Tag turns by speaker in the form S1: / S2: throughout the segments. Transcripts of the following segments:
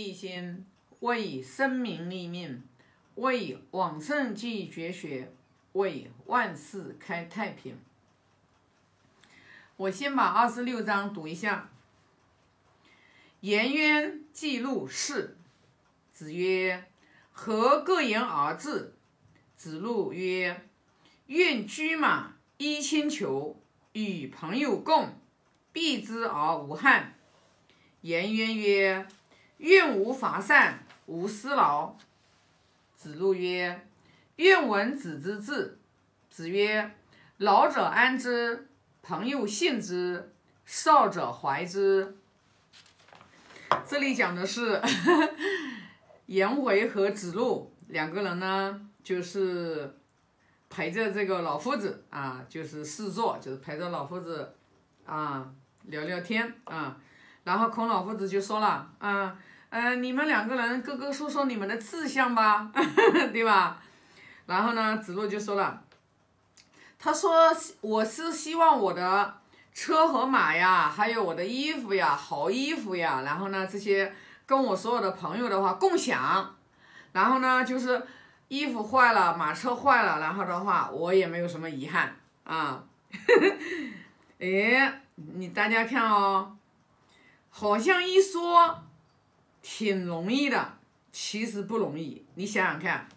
S1: 立心，为生民立命，为往圣继绝学，为万世开太平。我先把二十六章读一下。颜渊记录事，子曰：“何各言而至？”子路曰：“愿居马衣轻裘，与朋友共，避之而无憾。”颜渊曰：“愿无伐善，无私劳。”子路曰：“愿闻子之志。”子曰：“老者安之，朋友信之，少者怀之。”这里讲的是 颜回和子路两个人呢，就是陪着这个老夫子啊，就是侍坐，就是陪着老夫子啊聊聊天啊。然后孔老夫子就说了，啊，嗯，你们两个人各个说说你们的志向吧，对吧？然后呢，子路就说了，他说我是希望我的。车和马呀，还有我的衣服呀，好衣服呀，然后呢，这些跟我所有的朋友的话共享，然后呢，就是衣服坏了，马车坏了，然后的话我也没有什么遗憾啊。哎，你大家看哦，好像一说挺容易的，其实不容易。你想想看，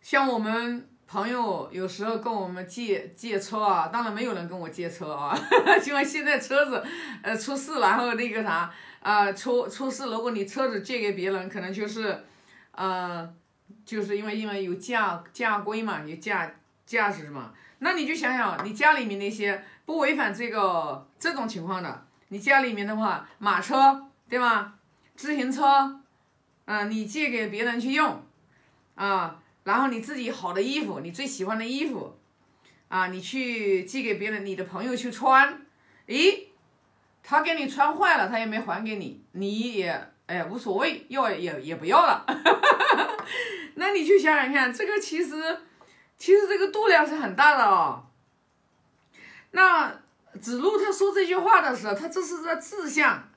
S1: 像我们。朋友有时候跟我们借借车啊，当然没有人跟我借车啊，因为现在车子呃出事，然后那个啥啊出出事，如果你车子借给别人，可能就是呃就是因为因为有驾驾规嘛，有驾驾驶嘛，那你就想想你家里面那些不违反这个这种情况的，你家里面的话马车对吗？自行车，嗯，你借给别人去用啊。然后你自己好的衣服，你最喜欢的衣服，啊，你去寄给别人，你的朋友去穿，诶，他给你穿坏了，他也没还给你，你也哎无所谓，要也也不要了，那你就想想看，这个其实其实这个度量是很大的哦。那子路他说这句话的时候，他这是在志向。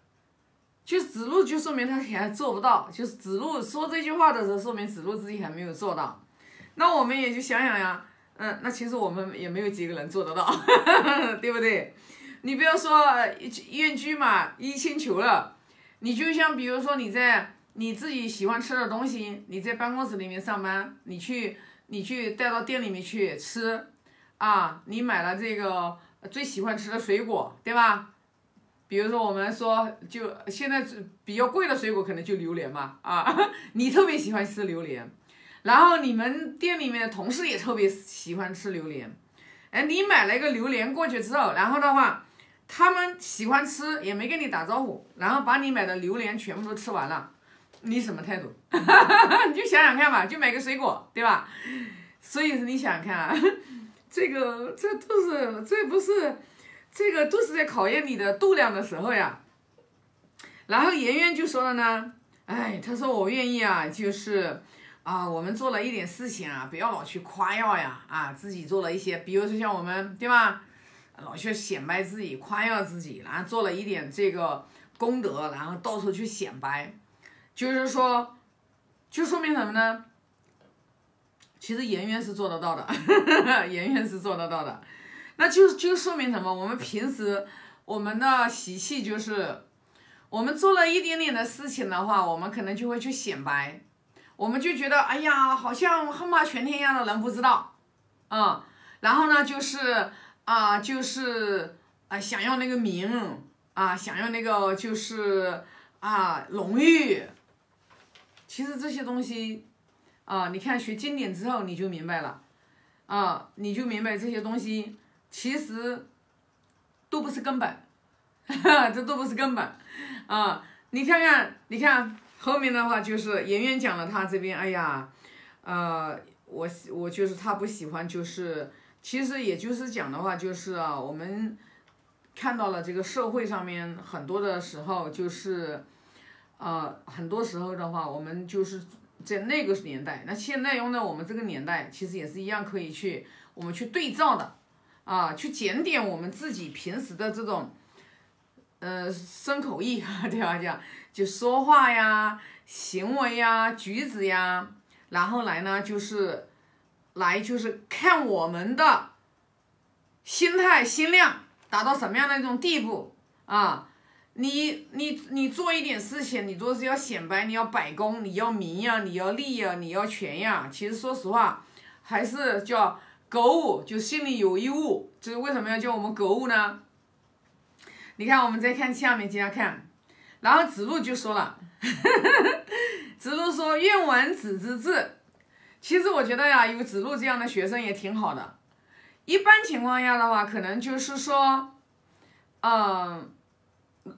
S1: 就子路就说明他还做不到，就是子路说这句话的时候，说明子路自己还没有做到。那我们也就想想呀，嗯，那其实我们也没有几个人做得到，对不对？你不要说愿居嘛，衣轻裘了，你就像比如说你在你自己喜欢吃的东西，你在办公室里面上班，你去你去带到店里面去吃，啊，你买了这个最喜欢吃的水果，对吧？比如说，我们说，就现在比较贵的水果，可能就榴莲嘛，啊，你特别喜欢吃榴莲，然后你们店里面的同事也特别喜欢吃榴莲，哎，你买了一个榴莲过去之后，然后的话，他们喜欢吃，也没跟你打招呼，然后把你买的榴莲全部都吃完了，你什么态度？你就想想看吧，就买个水果，对吧？所以你想想看啊，这个这都是这不是。这个都是在考验你的度量的时候呀，然后颜渊就说了呢，哎，他说我愿意啊，就是啊，我们做了一点事情啊，不要老去夸耀呀，啊，自己做了一些，比如说像我们对吧，老去显摆自己，夸耀自己，然后做了一点这个功德，然后到处去显摆，就是说，就说明什么呢？其实颜渊是做得到的，颜渊是做得到的。那就就说明什么？我们平时我们的习气就是，我们做了一点点的事情的话，我们可能就会去显摆，我们就觉得哎呀，好像恨怕全天下的人不知道，嗯，然后呢就是啊就是啊想要那个名啊，想要那个就是啊荣誉，其实这些东西啊，你看学经典之后你就明白了，啊，你就明白这些东西。其实都不是根本，这都不是根本啊！你看看，你看后面的话就是颜渊讲了他这边，哎呀，呃，我我就是他不喜欢，就是其实也就是讲的话就是啊，我们看到了这个社会上面很多的时候就是，呃，很多时候的话，我们就是在那个年代，那现在用在我们这个年代，其实也是一样可以去我们去对照的。啊，去检点我们自己平时的这种，呃，生口意，对吧？讲就说话呀、行为呀、举止呀，然后来呢就是来就是看我们的心态、心量达到什么样的一种地步啊。你你你做一点事情，你都是要显摆，你要摆功，你要名呀，你要利呀，你要权呀。其实说实话，还是叫格物，就心里有一物。就是为什么要叫我们格物呢？你看，我们再看下面接着看，然后子路就说了，子路说：“愿闻子之志。”其实我觉得呀，有子路这样的学生也挺好的。一般情况下的话，可能就是说，嗯。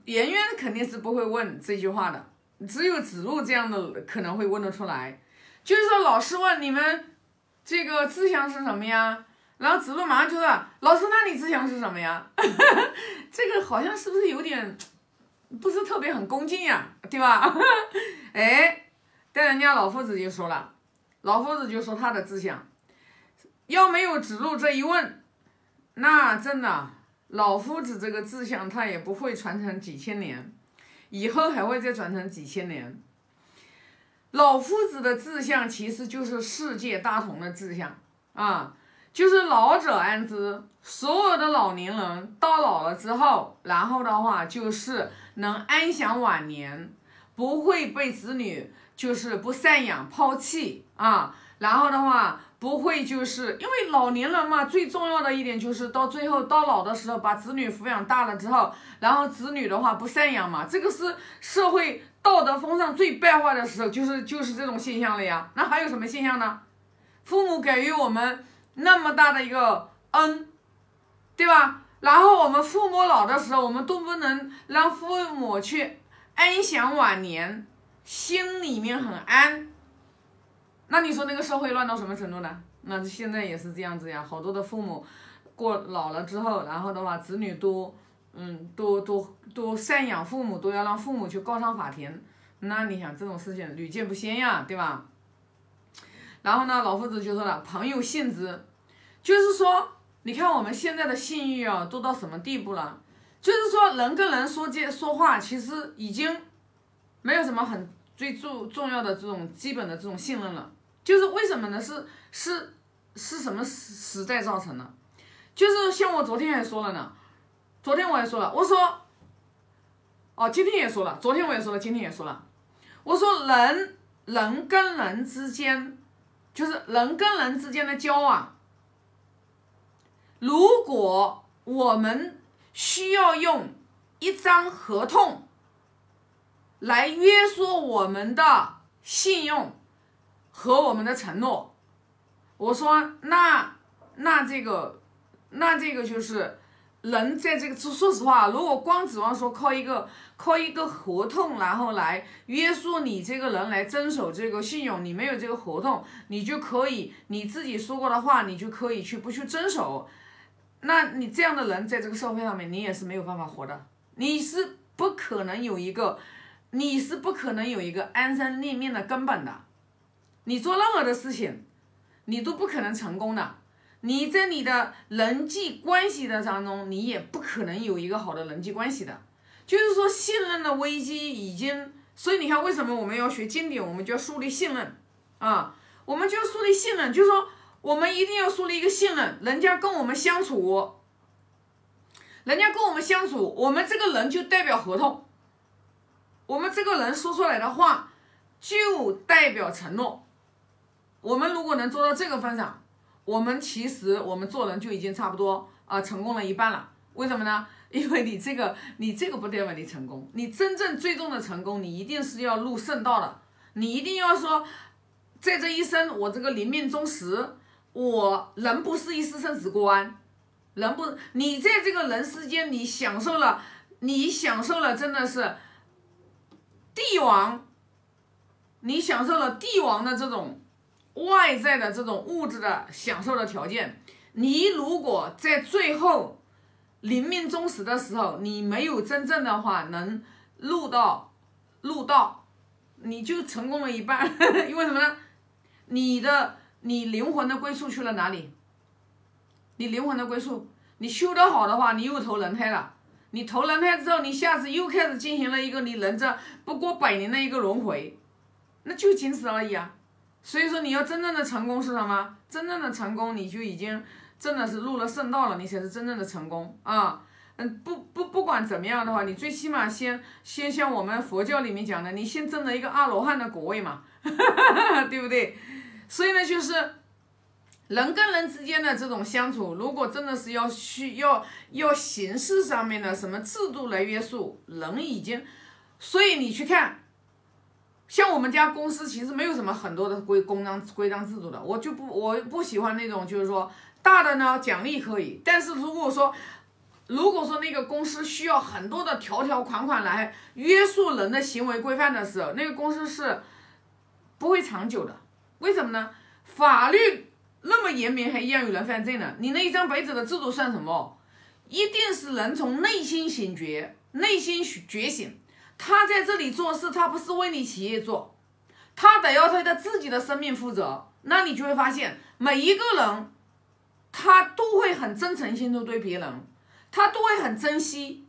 S1: 颜渊肯定是不会问这句话的，只有子路这样的可能会问得出来。就是说，老师问你们这个志向是什么呀？然后子路马上就说：“老师，那你志向是什么呀？” 这个好像是不是有点不是特别很恭敬呀？对吧？哎，但人家老夫子就说了，老夫子就说他的志向，要没有子路这一问，那真的。老夫子这个志向，他也不会传承几千年，以后还会再传承几千年。老夫子的志向其实就是世界大同的志向啊，就是老者安之，所有的老年人到老了之后，然后的话就是能安享晚年，不会被子女就是不赡养抛弃啊，然后的话。不会，就是因为老年人嘛，最重要的一点就是到最后到老的时候，把子女抚养大了之后，然后子女的话不赡养嘛，这个是社会道德风尚最败坏的时候，就是就是这种现象了呀。那还有什么现象呢？父母给予我们那么大的一个恩，对吧？然后我们父母老的时候，我们都不能让父母去安享晚年，心里面很安。那你说那个社会乱到什么程度呢？那现在也是这样子呀，好多的父母过老了之后，然后的话，子女都，嗯，都都都赡养父母，都要让父母去告上法庭。那你想这种事情屡见不鲜呀，对吧？然后呢，老夫子就说了，朋友信之，就是说，你看我们现在的信誉啊，都到什么地步了？就是说，人跟人说这说话，其实已经没有什么很最重重要的这种基本的这种信任了。就是为什么呢？是是是什么时时代造成的？就是像我昨天还说了呢，昨天我也说了，我说，哦，今天也说了，昨天我也说了，今天也说了，我说人人跟人之间，就是人跟人之间的交往，如果我们需要用一张合同来约束我们的信用。和我们的承诺，我说那那这个那这个就是人在这个说实话，如果光指望说靠一个靠一个合同，然后来约束你这个人来遵守这个信用，你没有这个合同，你就可以你自己说过的话，你就可以去不去遵守，那你这样的人在这个社会上面，你也是没有办法活的，你是不可能有一个，你是不可能有一个安身立命的根本的。你做任何的事情，你都不可能成功的。你在你的人际关系的当中，你也不可能有一个好的人际关系的。就是说，信任的危机已经，所以你看，为什么我们要学经典？我们就要树立信任啊，我们就要树立信任。就是说，我们一定要树立一个信任，人家跟我们相处，人家跟我们相处，我们这个人就代表合同，我们这个人说出来的话就代表承诺。我们如果能做到这个份上，我们其实我们做人就已经差不多啊成功了一半了。为什么呢？因为你这个你这个不代表你成功，你真正最终的成功，你一定是要入圣道的。你一定要说，在这一生我这个临命终时，我人不是一世生死关，人不你在这个人世间，你享受了，你享受了真的是帝王，你享受了帝王的这种。外在的这种物质的享受的条件，你如果在最后临命终时的时候，你没有真正的话能入到入道，你就成功了一半。因为什么呢？你的你灵魂的归宿去了哪里？你灵魂的归宿，你修得好的话，你又投人胎了。你投人胎之后，你下次又开始进行了一个你人这不过百年的一个轮回，那就仅此而已啊。所以说你要真正的成功是什么？真正的成功你就已经真的是入了圣道了，你才是真正的成功啊。嗯，不不不管怎么样的话，你最起码先先像我们佛教里面讲的，你先证了一个阿罗汉的果位嘛，对不对？所以呢，就是人跟人之间的这种相处，如果真的是要需要要形式上面的什么制度来约束，人已经，所以你去看，像我们家公司其实没有什么很多的规公章规章制度的，我就不我不喜欢那种就是说大的呢奖励可以，但是如果说如果说那个公司需要很多的条条款款来约束人的行为规范的时候，那个公司是不会长久的。为什么呢？法律那么严明，还一样有人犯罪呢？你那一张白纸的制度算什么？一定是人从内心醒觉，内心觉醒。他在这里做事，他不是为你企业做，他得要对他自己的生命负责。那你就会发现，每一个人他都会很真诚心的对别人，他都会很珍惜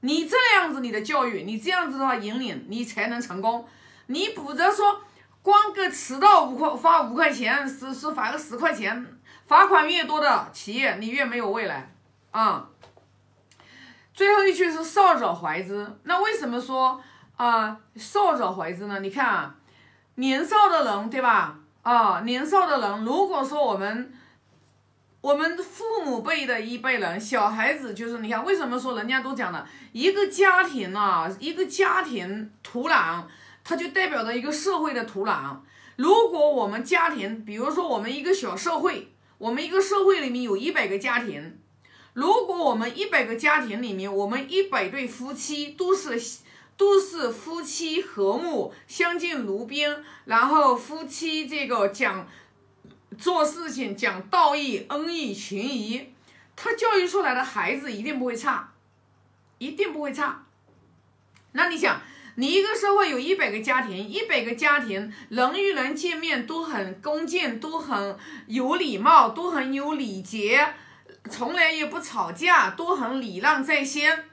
S1: 你这样子你的教育，你这样子的话引领你才能成功。你否则说。光个迟到五块罚五块钱，是是罚个十块钱，罚款越多的企业，你越没有未来啊。最后一句是少者怀之，那为什么说啊少者怀之呢？你看啊，年少的人对吧？啊，年少的人，如果说我们我们父母辈的一辈人，小孩子就是你看，为什么说人家都讲了一个家庭啊，一个家庭土壤。它就代表着一个社会的土壤。如果我们家庭，比如说我们一个小社会，我们一个社会里面有一百个家庭，如果我们一百个家庭里面，我们一百对夫妻都是都是夫妻和睦、相敬如宾，然后夫妻这个讲做事情讲道义、恩义、情谊，他教育出来的孩子一定不会差，一定不会差。那你想？你一个社会有一百个家庭，一百个家庭人与人见面都很恭敬，都很有礼貌，都很有礼节，从来也不吵架，都很礼让在先。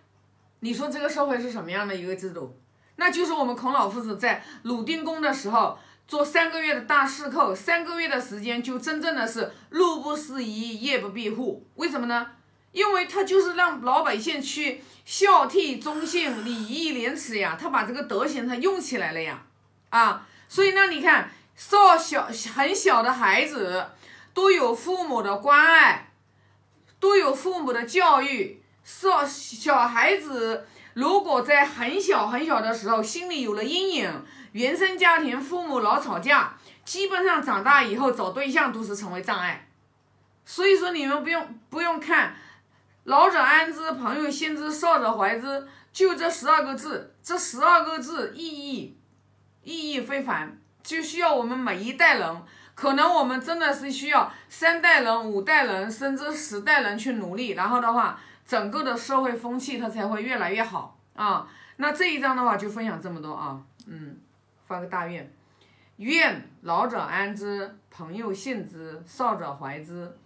S1: 你说这个社会是什么样的一个制度？那就是我们孔老夫子在鲁定公的时候做三个月的大侍寇，三个月的时间就真正的是路不拾遗，夜不闭户。为什么呢？因为他就是让老百姓去。孝悌忠信、礼义廉耻呀，他把这个德行他用起来了呀，啊，所以呢，你看，少小很小的孩子都有父母的关爱，都有父母的教育。少小孩子如果在很小很小的时候心里有了阴影，原生家庭父母老吵架，基本上长大以后找对象都是成为障碍。所以说，你们不用不用看。老者安之，朋友信之，少者怀之，就这十二个字，这十二个字意义意义非凡，就需要我们每一代人，可能我们真的是需要三代人、五代人，甚至十代人去努力，然后的话，整个的社会风气它才会越来越好啊。那这一章的话就分享这么多啊，嗯，发个大愿，愿老者安之，朋友信之，少者怀之。